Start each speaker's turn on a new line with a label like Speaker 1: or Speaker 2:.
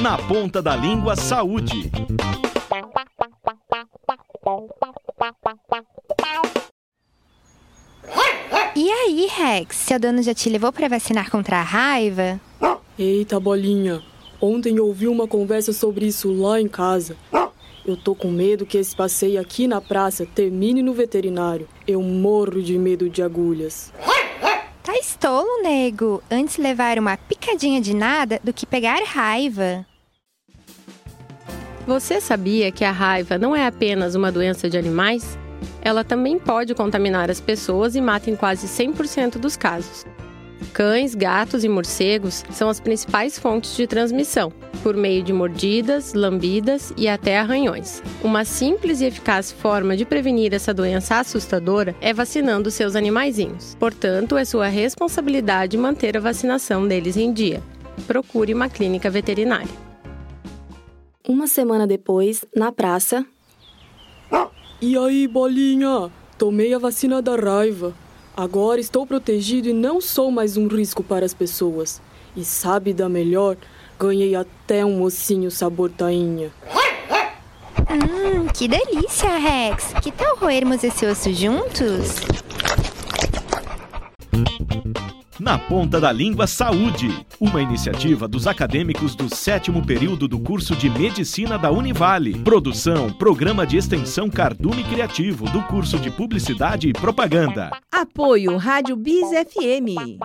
Speaker 1: Na ponta da língua, saúde.
Speaker 2: E aí, Rex, seu dono já te levou para vacinar contra a raiva?
Speaker 3: Eita, bolinha. Ontem eu ouvi uma conversa sobre isso lá em casa. Eu tô com medo que esse passeio aqui na praça termine no veterinário. Eu morro de medo de agulhas.
Speaker 2: Tá estolo, nego. Antes levar uma picadinha de nada do que pegar raiva.
Speaker 4: Você sabia que a raiva não é apenas uma doença de animais? Ela também pode contaminar as pessoas e mata em quase 100% dos casos. Cães, gatos e morcegos são as principais fontes de transmissão, por meio de mordidas, lambidas e até arranhões. Uma simples e eficaz forma de prevenir essa doença assustadora é vacinando seus animaizinhos. Portanto, é sua responsabilidade manter a vacinação deles em dia. Procure uma clínica veterinária.
Speaker 5: Uma semana depois, na praça.
Speaker 3: E aí, bolinha? Tomei a vacina da raiva. Agora estou protegido e não sou mais um risco para as pessoas. E sabe da melhor? Ganhei até um mocinho sabor tainha.
Speaker 2: Hum, que delícia, Rex. Que tal roermos esse osso juntos?
Speaker 1: Na Ponta da Língua Saúde, uma iniciativa dos acadêmicos do sétimo período do curso de Medicina da Univale. Produção, Programa de Extensão Cardume Criativo do curso de Publicidade e Propaganda.
Speaker 6: Apoio Rádio Bis FM.